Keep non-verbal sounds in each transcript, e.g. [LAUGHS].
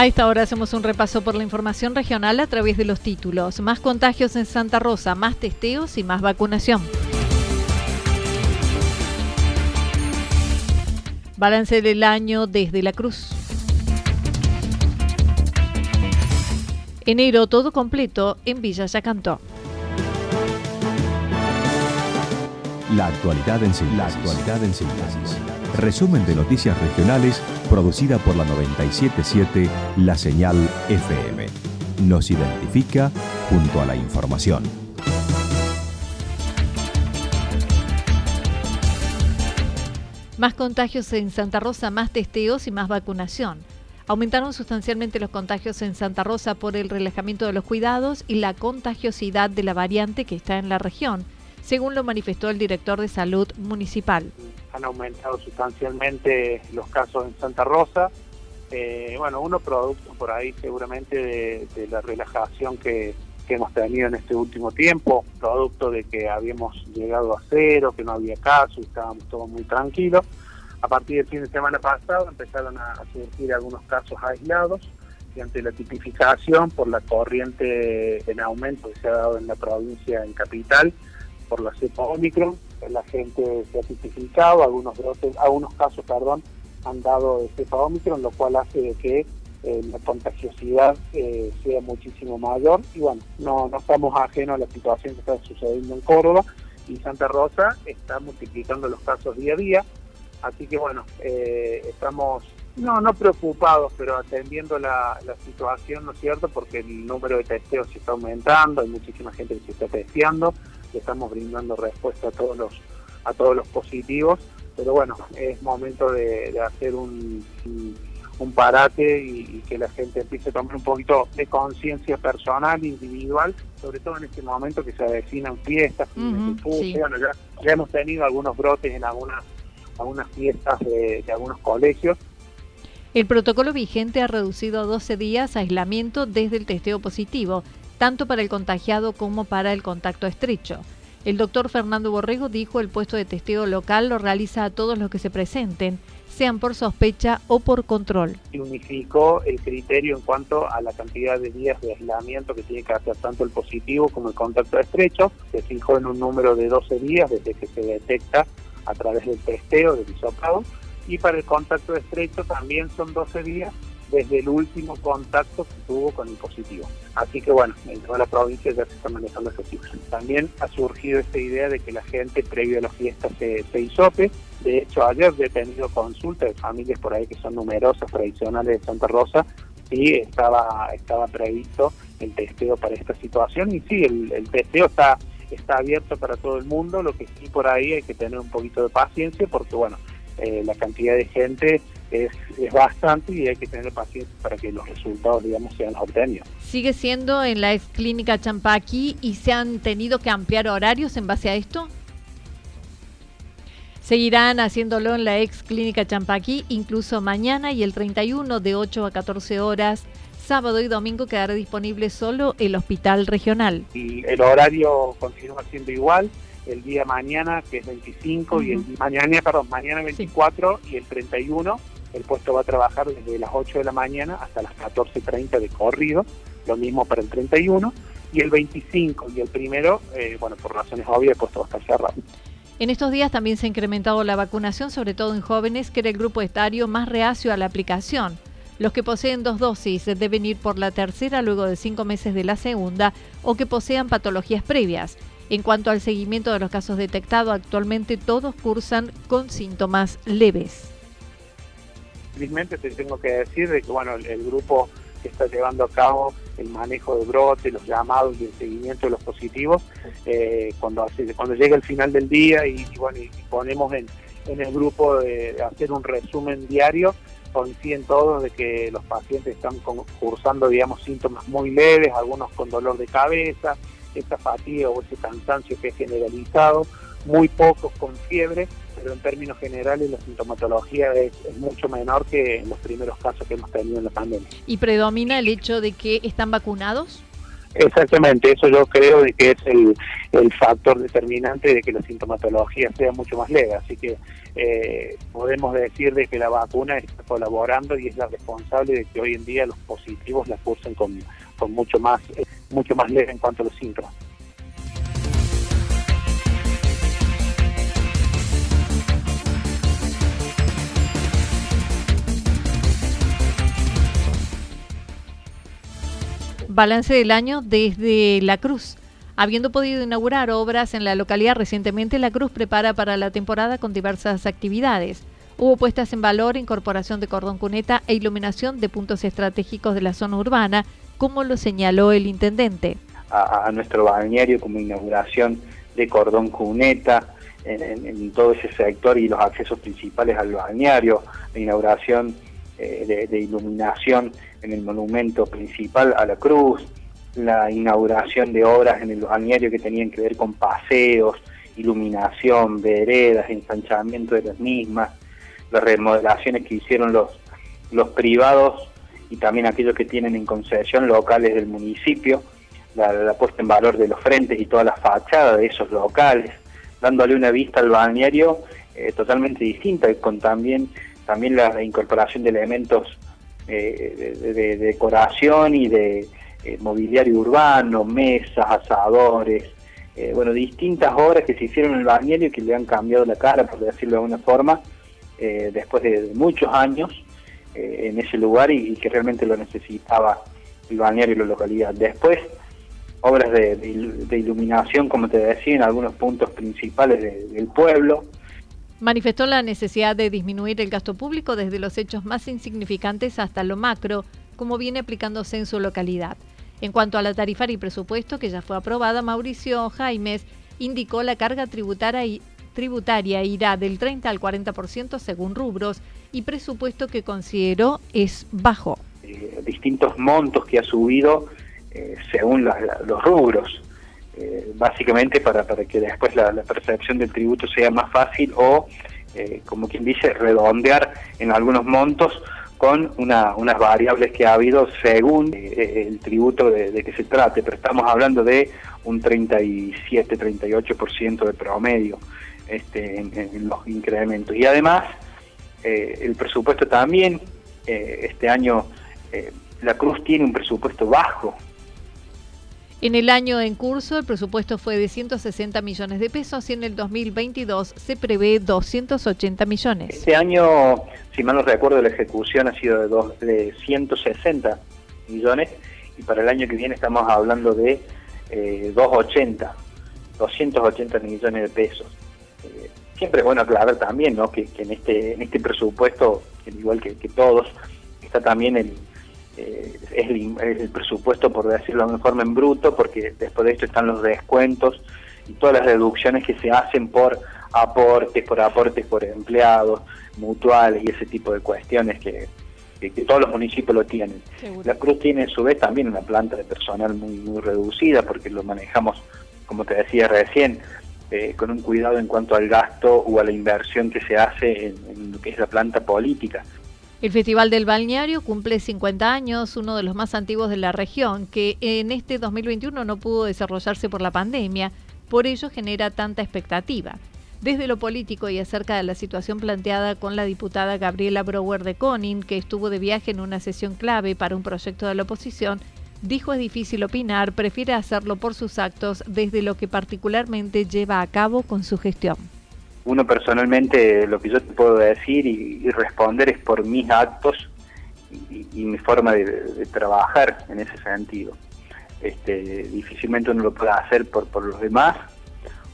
A esta hora hacemos un repaso por la información regional a través de los títulos. Más contagios en Santa Rosa, más testeos y más vacunación. Balance del año desde la Cruz. Enero todo completo en Villa Yacantó. La actualidad en síntesis. La actualidad en síntesis. Resumen de noticias regionales producida por la 977 La Señal FM. Nos identifica junto a la información. Más contagios en Santa Rosa, más testeos y más vacunación. Aumentaron sustancialmente los contagios en Santa Rosa por el relajamiento de los cuidados y la contagiosidad de la variante que está en la región, según lo manifestó el director de salud municipal han aumentado sustancialmente los casos en Santa Rosa. Eh, bueno, uno producto por ahí seguramente de, la relajación que, hemos tenido en este último tiempo, producto de que habíamos llegado a cero, que no había casos, estábamos todos muy tranquilos. A partir del fin de semana pasado empezaron a, surgir algunos casos aislados y ante la tipificación por la corriente en aumento que se ha dado en la provincia, en capital, por la cepa Omicron, la gente se ha tipificado, algunos brotes, algunos casos, perdón, han dado cepa Omicron, lo cual hace de que eh, la contagiosidad eh, sea muchísimo mayor. Y bueno, no, no estamos ajenos a la situación que está sucediendo en Córdoba y Santa Rosa está multiplicando los casos día a día, así que bueno, eh, estamos no, no preocupados, pero atendiendo la, la, situación, ¿no es cierto? Porque el número de testeos se está aumentando, hay muchísima gente que se está testeando, estamos brindando respuesta a todos los a todos los positivos pero bueno es momento de, hacer un, un parate y, que la gente empiece a tomar un poquito de conciencia personal individual sobre todo en este momento que se avecinan fiestas bueno ya, ya hemos tenido algunos brotes en algunas algunas fiestas de, de algunos colegios. El protocolo vigente ha reducido a 12 días aislamiento desde el testeo positivo tanto para el contagiado como para el contacto estrecho. El doctor Fernando Borrego dijo el puesto de testeo local lo realiza a todos los que se presenten, sean por sospecha o por control. Unificó el criterio en cuanto a la cantidad de días de aislamiento que tiene que hacer tanto el positivo como el contacto estrecho. Se fijó en un número de 12 días desde que se detecta a través del testeo del hisopado. Y para el contacto estrecho también son 12 días desde el último contacto que tuvo con el positivo. Así que bueno, en toda la provincia ya se está manejando ese cifra. También ha surgido esta idea de que la gente previo a las fiestas se, se hisope. De hecho, ayer he tenido consultas de familias por ahí que son numerosas, tradicionales de Santa Rosa, y estaba, estaba previsto el testeo para esta situación. Y sí, el, el testeo está, está abierto para todo el mundo, lo que sí por ahí hay que tener un poquito de paciencia porque bueno, eh, la cantidad de gente es, bastante y hay que tener paciencia para que los resultados, digamos, sean obtenidos. ¿Sigue siendo en la ex clínica Champaqui y se han tenido que ampliar horarios en base a esto? Seguirán haciéndolo en la ex clínica Champaqui incluso mañana y el 31 de 8 a 14 horas. Sábado y domingo quedará disponible solo el hospital regional. Y el horario continúa siendo igual el día mañana, que es 25, y el mañana, perdón, mañana 24 y el 31 el puesto va a trabajar desde las 8 de la mañana hasta las 14.30 de corrido, lo mismo para el 31, y el 25 y el primero, eh, bueno, por razones obvias, el puesto va a estar cerrado. En estos días también se ha incrementado la vacunación, sobre todo en jóvenes, que era el grupo etario más reacio a la aplicación. Los que poseen dos dosis deben ir por la tercera luego de cinco meses de la segunda o que posean patologías previas. En cuanto al seguimiento de los casos detectados, actualmente todos cursan con síntomas leves. Felizmente te tengo que decir de que bueno, el, grupo que está llevando a cabo el manejo de brote, los llamados y el seguimiento de los positivos, eh, cuando, cuando llega el final del día y, bueno, y ponemos en, en el grupo de hacer un resumen diario, coinciden todos de que los pacientes están cursando, digamos, síntomas muy leves, algunos con dolor de cabeza, esa fatiga o ese cansancio que es generalizado, muy pocos con fiebre, pero en términos generales la sintomatología es, mucho menor que en los primeros casos que hemos tenido en la pandemia. ¿Y predomina el hecho de que están vacunados? Exactamente, eso yo creo de que es el, el factor determinante de que la sintomatología sea mucho más leve, así que eh, podemos decir de que la vacuna está colaborando y es la responsable de que hoy en día los positivos la cursen con, con mucho más eh, mucho más leve en cuanto a los síntomas. Balance del año desde La Cruz. Habiendo podido inaugurar obras en la localidad recientemente, La Cruz prepara para la temporada con diversas actividades. Hubo puestas en valor incorporación de cordón cuneta e iluminación de puntos estratégicos de la zona urbana, como lo señaló el intendente. A, nuestro balneario como inauguración de cordón cuneta en, todo ese sector y los accesos principales al balneario, la inauguración eh, de, iluminación en el monumento principal a la cruz, la inauguración de obras en el balneario que tenían que ver con paseos, iluminación, veredas, ensanchamiento de las mismas, las remodelaciones que hicieron los, los privados y también aquellos que tienen en concesión locales del municipio, la, puesta en valor de los frentes y todas las fachadas de esos locales, dándole una vista al balneario eh, totalmente distinta, con también, también la, incorporación de elementos eh, de, decoración y de eh, mobiliario urbano, mesas, asadores, bueno, distintas obras que se hicieron en el balneario y que le han cambiado la cara, por decirlo de alguna forma, después de muchos años en ese lugar y, que realmente lo necesitaba el balneario y la localidad. Después, obras de, iluminación, como te decía, en algunos puntos principales del pueblo. Manifestó la necesidad de disminuir el gasto público desde los hechos más insignificantes hasta lo macro, como viene aplicándose en su localidad. En cuanto a la tarifaria y presupuesto que ya fue aprobada, Mauricio Jaimes indicó la carga tributaria, irá del 30 al 40% según rubros y presupuesto que consideró es bajo. Eh, distintos montos que ha subido eh, según los rubros, eh, básicamente para, para que después la, percepción del tributo sea más fácil o, como quien dice, redondear en algunos montos con una, unas variables que ha habido según el tributo de, que se trate, pero estamos hablando de un 37-38% de promedio este, en los incrementos. Y además, eh, el presupuesto también, eh, este año eh, la Cruz tiene un presupuesto bajo. En el año en curso el presupuesto fue de 160 millones de pesos y en el 2022 se prevé 280 millones. Este año, si mal no recuerdo, la ejecución ha sido de, dos, de 160 millones y para el año que viene estamos hablando de 280, 280 millones de pesos siempre es bueno aclarar también ¿no? que, en este en este presupuesto, igual que, todos, está también el, eh, es el, presupuesto, por decirlo de alguna forma, en bruto, porque después de esto están los descuentos y todas las reducciones que se hacen por aportes, por aportes por empleados, mutuales y ese tipo de cuestiones que, todos los municipios lo tienen. La Cruz tiene a su vez también una planta de personal muy, muy reducida porque lo manejamos, como te decía recién, eh, con un cuidado en cuanto al gasto o a la inversión que se hace en, lo que es la planta política. El Festival del Balneario cumple 50 años, uno de los más antiguos de la región, que en este 2021 no pudo desarrollarse por la pandemia, por ello genera tanta expectativa. Desde lo político y acerca de la situación planteada con la diputada Gabriela Brower de Conin, que estuvo de viaje en una sesión clave para un proyecto de la oposición, dijo es difícil opinar, prefiere hacerlo por sus actos desde lo que particularmente lleva a cabo con su gestión. Uno personalmente lo que yo te puedo decir y, responder es por mis actos y, mi forma de, trabajar en ese sentido. Este, difícilmente uno lo puede hacer por, por los demás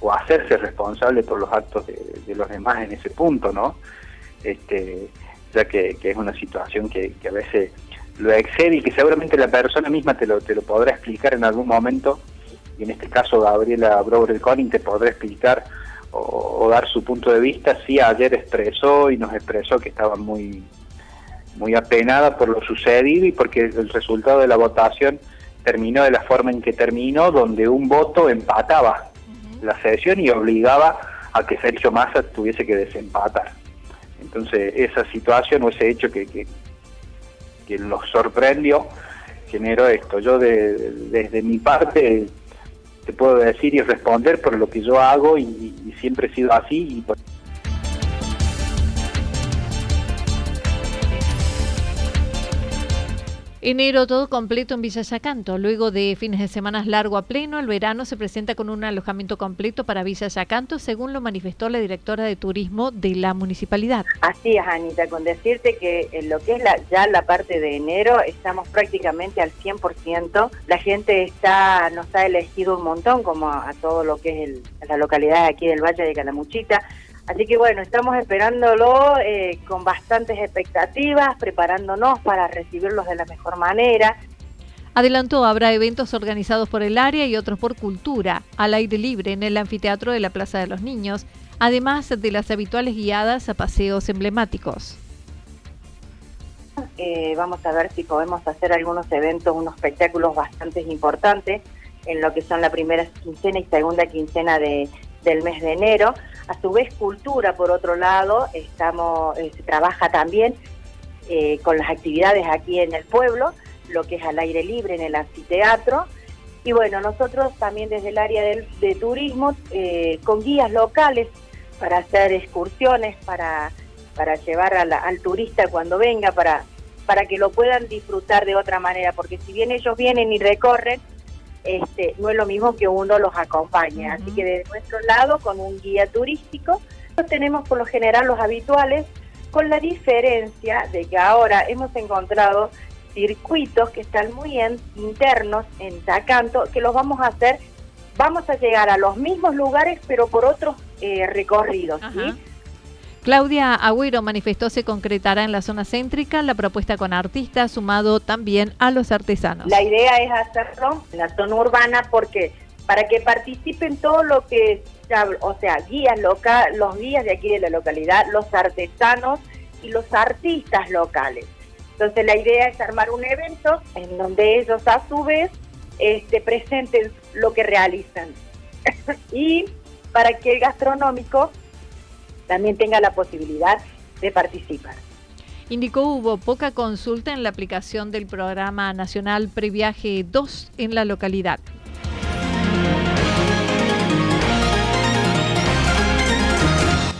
o hacerse responsable por los actos de, los demás en ese punto, ¿no? Este, ya que, es una situación que, a veces lo excede y que seguramente la persona misma te lo, te lo podrá explicar en algún momento, y en este caso Gabriela Brower Conning te podrá explicar o, dar su punto de vista, sí ayer expresó y nos expresó que estaba muy, muy apenada por lo sucedido y porque el resultado de la votación terminó de la forma en que terminó, donde un voto empataba la sesión y obligaba a que Sergio Massa tuviese que desempatar. Entonces, esa situación o ese hecho que, que, que nos sorprendió generó esto. Yo desde mi parte te puedo decir y responder por lo que yo hago y, siempre he sido así y Enero todo completo en Villa Yacanto. Luego de fines de semana largo a pleno, el verano se presenta con un alojamiento completo para Villa Yacanto, según lo manifestó la directora de turismo de la municipalidad. Así es, Anita, con decirte que en lo que es la, ya la parte de enero estamos prácticamente al 100%. La gente está nos ha elegido un montón, como a, todo lo que es la localidad aquí del Valle de Calamuchita Así que bueno, estamos esperándolo eh, con bastantes expectativas, preparándonos para recibirlos de la mejor manera. Adelantó, habrá eventos organizados por el área y otros por cultura, al aire libre en el anfiteatro de la Plaza de los Niños, además de las habituales guiadas a paseos emblemáticos. Eh, vamos a ver si podemos hacer algunos eventos, unos espectáculos bastante importantes en lo que son la primera quincena y segunda quincena de, del mes de enero. A su vez, cultura, por otro lado, estamos, eh, se trabaja también eh, con las actividades aquí en el pueblo, lo que es al aire libre en el anfiteatro. Y bueno, nosotros también desde el área del, de turismo, eh, con guías locales para hacer excursiones, para, para llevar al turista cuando venga, para, para que lo puedan disfrutar de otra manera, porque si bien ellos vienen y recorren, este, no es lo mismo que uno los acompañe. Así que de nuestro lado, con un guía turístico, tenemos por lo general los habituales, con la diferencia de que ahora hemos encontrado circuitos que están muy internos en Tacanto, que los vamos a hacer, vamos a llegar a los mismos lugares, pero por otros eh, recorridos. Claudia Agüero manifestó se concretará en la zona céntrica la propuesta con artistas, sumado también a los artesanos. La idea es hacerlo en la zona urbana porque para que participen todo lo que, o sea, guías locales, los guías de aquí de la localidad, los artesanos y los artistas locales. Entonces la idea es armar un evento en donde ellos a su vez este, presenten lo que realizan. [LAUGHS] y para que el gastronómico también tenga la posibilidad de participar. Indicó hubo poca consulta en la aplicación del programa nacional Previaje 2 en la localidad.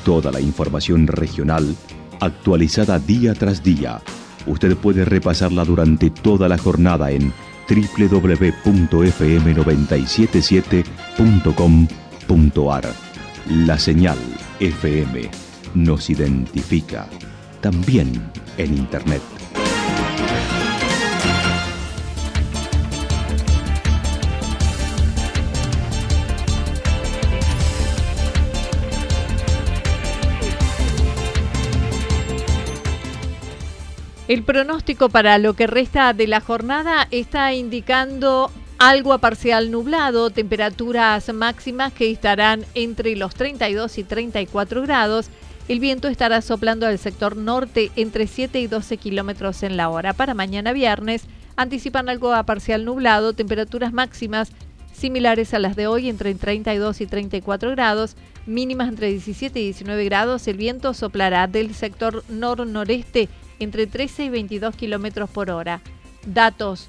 Toda la información regional actualizada día tras día. Usted puede repasarla durante toda la jornada en www.fm977.com.ar. La señal FM nos identifica también en Internet. El pronóstico para lo que resta de la jornada está indicando algo a parcial nublado, temperaturas máximas que estarán entre los 32 y 34 grados. El viento estará soplando al sector norte entre 7 y 12 kilómetros en la hora. Para mañana viernes anticipan algo a parcial nublado, temperaturas máximas similares a las de hoy entre 32 y 34 grados, mínimas entre 17 y 19 grados. El viento soplará del sector nor-noreste entre 13 y 22 kilómetros por hora. Datos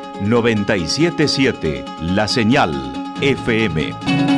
977 La Señal FM.